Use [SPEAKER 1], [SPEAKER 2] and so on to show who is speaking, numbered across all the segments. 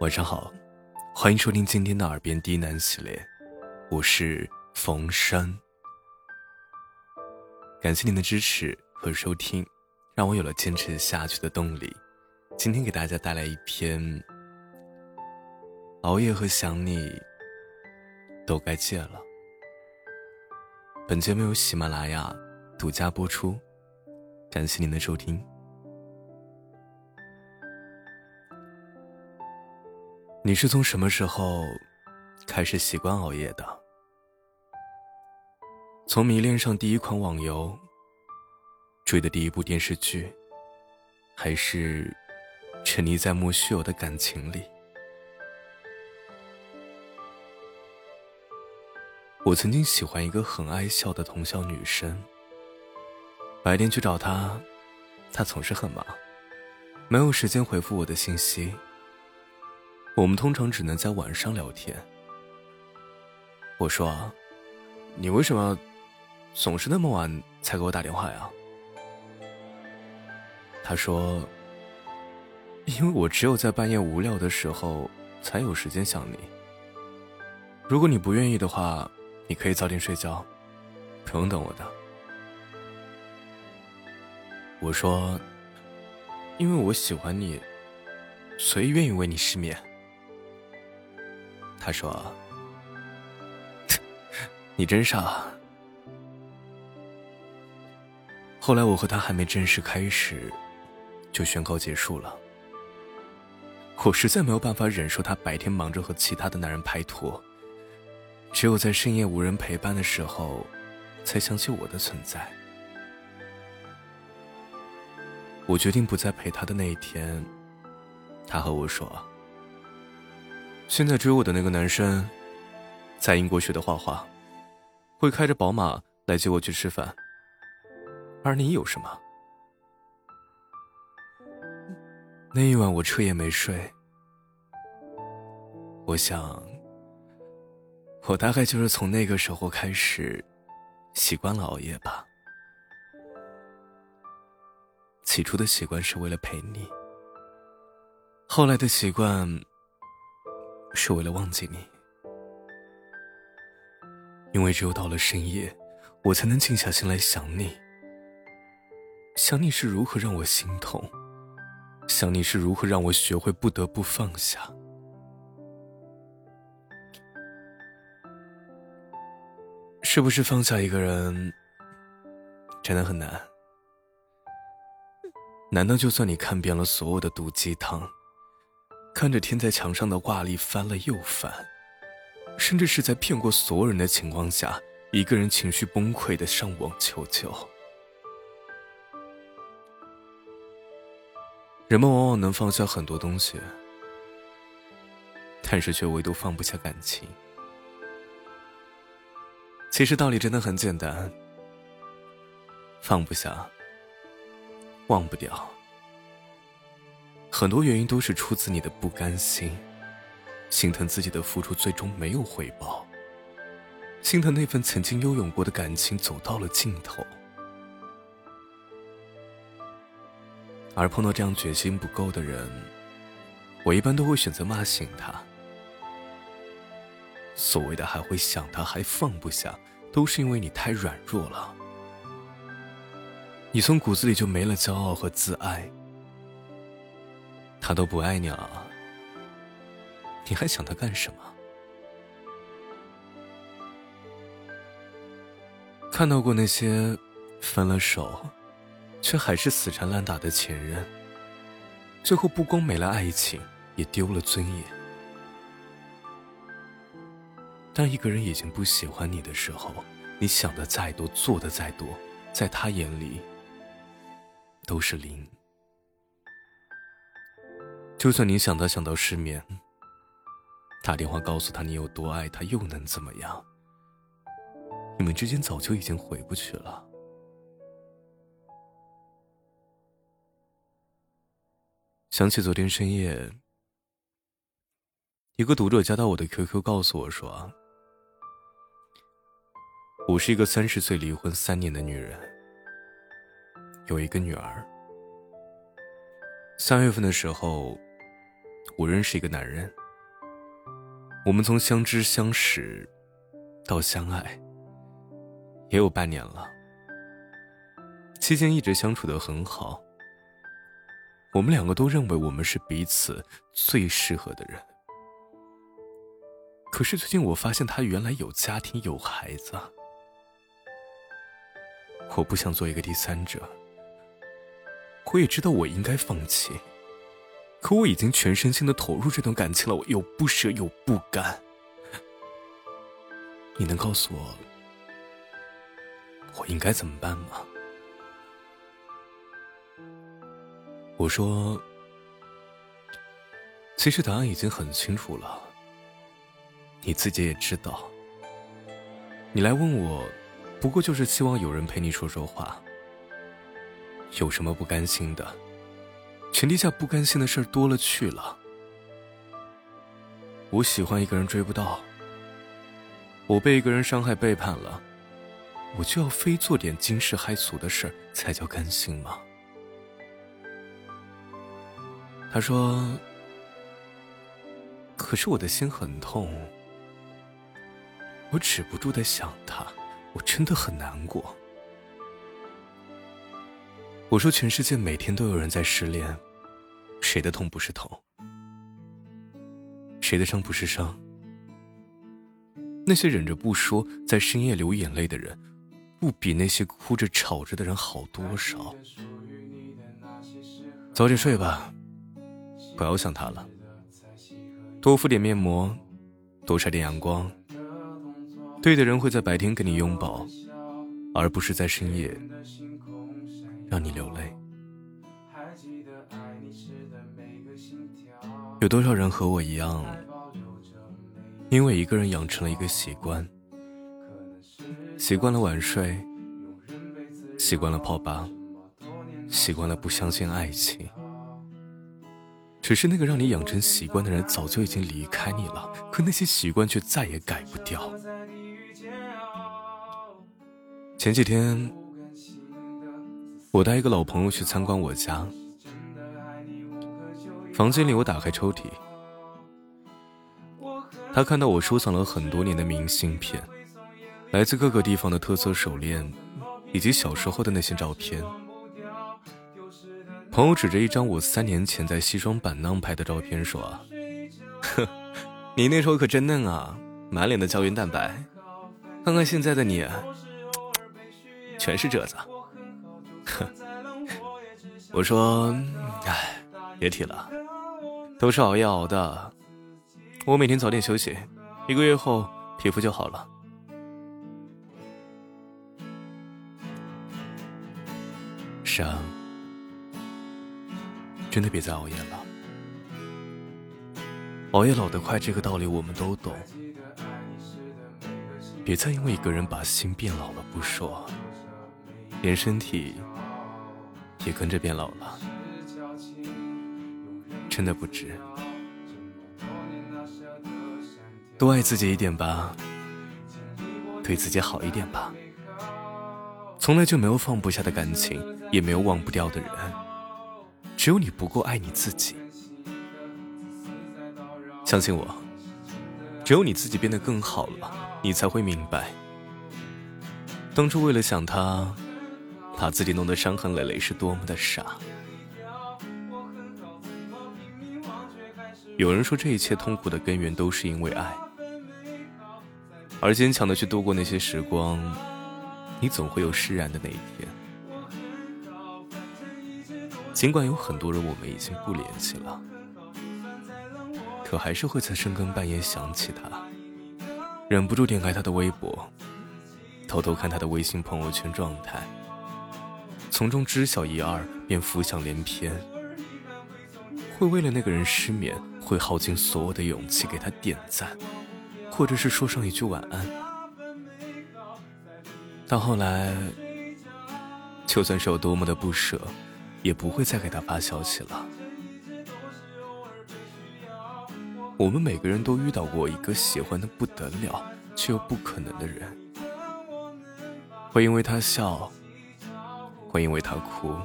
[SPEAKER 1] 晚上好，欢迎收听今天的耳边低喃系列，我是冯山。感谢您的支持和收听，让我有了坚持下去的动力。今天给大家带来一篇：熬夜和想你都该戒了。本节目由喜马拉雅独家播出，感谢您的收听。你是从什么时候开始习惯熬夜的？从迷恋上第一款网游、追的第一部电视剧，还是沉溺在莫须有的感情里？我曾经喜欢一个很爱笑的同校女生，白天去找她，她总是很忙，没有时间回复我的信息。我们通常只能在晚上聊天。我说：“你为什么总是那么晚才给我打电话呀？”他说：“因为我只有在半夜无聊的时候才有时间想你。如果你不愿意的话，你可以早点睡觉，不用等我的。”我说：“因为我喜欢你，所以愿意为你失眠。”他说：“你真傻。”后来我和他还没正式开始，就宣告结束了。我实在没有办法忍受他白天忙着和其他的男人拍拖，只有在深夜无人陪伴的时候，才想起我的存在。我决定不再陪他的那一天，他和我说。现在追我的那个男生，在英国学的画画，会开着宝马来接我去吃饭。而你有什么？那一晚我彻夜没睡。我想，我大概就是从那个时候开始，习惯了熬夜吧。起初的习惯是为了陪你，后来的习惯。是为了忘记你，因为只有到了深夜，我才能静下心来想你。想你是如何让我心痛，想你是如何让我学会不得不放下。是不是放下一个人真的很难？难道就算你看遍了所有的毒鸡汤？看着贴在墙上的挂历翻了又翻，甚至是在骗过所有人的情况下，一个人情绪崩溃的上网求救。人们往往能放下很多东西，但是却唯独放不下感情。其实道理真的很简单，放不下，忘不掉。很多原因都是出自你的不甘心，心疼自己的付出最终没有回报，心疼那份曾经拥有过的感情走到了尽头。而碰到这样决心不够的人，我一般都会选择骂醒他。所谓的还会想他，还放不下，都是因为你太软弱了，你从骨子里就没了骄傲和自爱。他都不爱你了，你还想他干什么？看到过那些分了手，却还是死缠烂打的前任，最后不光没了爱情，也丢了尊严。当一个人已经不喜欢你的时候，你想的再多，做的再多，在他眼里都是零。就算你想他想到失眠，打电话告诉他你有多爱他，又能怎么样？你们之间早就已经回不去了。想起昨天深夜，一个读者加到我的 QQ，告诉我说：“我是一个三十岁离婚三年的女人，有一个女儿。三月份的时候。”我认识一个男人，我们从相知相识到相爱，也有半年了。期间一直相处的很好，我们两个都认为我们是彼此最适合的人。可是最近我发现他原来有家庭有孩子，我不想做一个第三者。我也知道我应该放弃，可我已经全身心的投入这段感情了，我又不舍又不甘。你能告诉我，我应该怎么办吗？我说，其实答案已经很清楚了，你自己也知道。你来问我，不过就是希望有人陪你说说话。有什么不甘心的？全天下不甘心的事多了去了。我喜欢一个人追不到，我被一个人伤害背叛了，我就要非做点惊世骇俗的事才叫甘心吗？他说：“可是我的心很痛，我止不住的想他，我真的很难过。”我说：“全世界每天都有人在失恋，谁的痛不是痛？谁的伤不是伤？那些忍着不说，在深夜流眼泪的人，不比那些哭着吵着的人好多少？早点睡吧，不要想他了。多敷点面膜，多晒点阳光。对的人会在白天跟你拥抱，而不是在深夜。”让你流泪。有多少人和我一样，因为一个人养成了一个习惯，习惯了晚睡，习惯了泡吧，习惯了不相信爱情。只是那个让你养成习惯的人早就已经离开你了，可那些习惯却再也改不掉。前几天。我带一个老朋友去参观我家，房间里我打开抽屉，他看到我收藏了很多年的明信片，来自各个地方的特色手链，以及小时候的那些照片。朋友指着一张我三年前在西双版纳拍的照片说：“呵，你那时候可真嫩啊，满脸的胶原蛋白，看看现在的你，全是褶子。” 我说，哎，别提了，都是熬夜熬的。我每天早点休息，一个月后皮肤就好了。伤，真的别再熬夜了。熬夜老得快，这个道理我们都懂。别再因为一个人把心变老了不说，连身体。也跟着变老了，真的不值。多爱自己一点吧，对自己好一点吧。从来就没有放不下的感情，也没有忘不掉的人，只有你不够爱你自己。相信我，只有你自己变得更好了，你才会明白，当初为了想他。把自己弄得伤痕累累是多么的傻。有人说这一切痛苦的根源都是因为爱，而坚强的去度过那些时光，你总会有释然的那一天。尽管有很多人我们已经不联系了，可还是会在深更半夜想起他，忍不住点开他的微博，偷偷看他的微信朋友圈状态。从中知晓一二，便浮想联翩。会为了那个人失眠，会耗尽所有的勇气给他点赞，或者是说上一句晚安。到后来，就算是有多么的不舍，也不会再给他发消息了。我们每个人都遇到过一个喜欢的不得了却又不可能的人，会因为他笑。会因为他哭，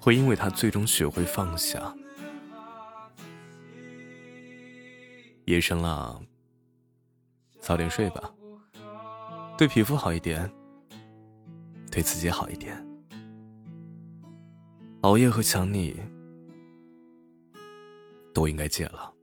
[SPEAKER 1] 会因为他最终学会放下。夜深了，早点睡吧。对皮肤好一点，对自己好一点。熬夜和想你，都应该戒了。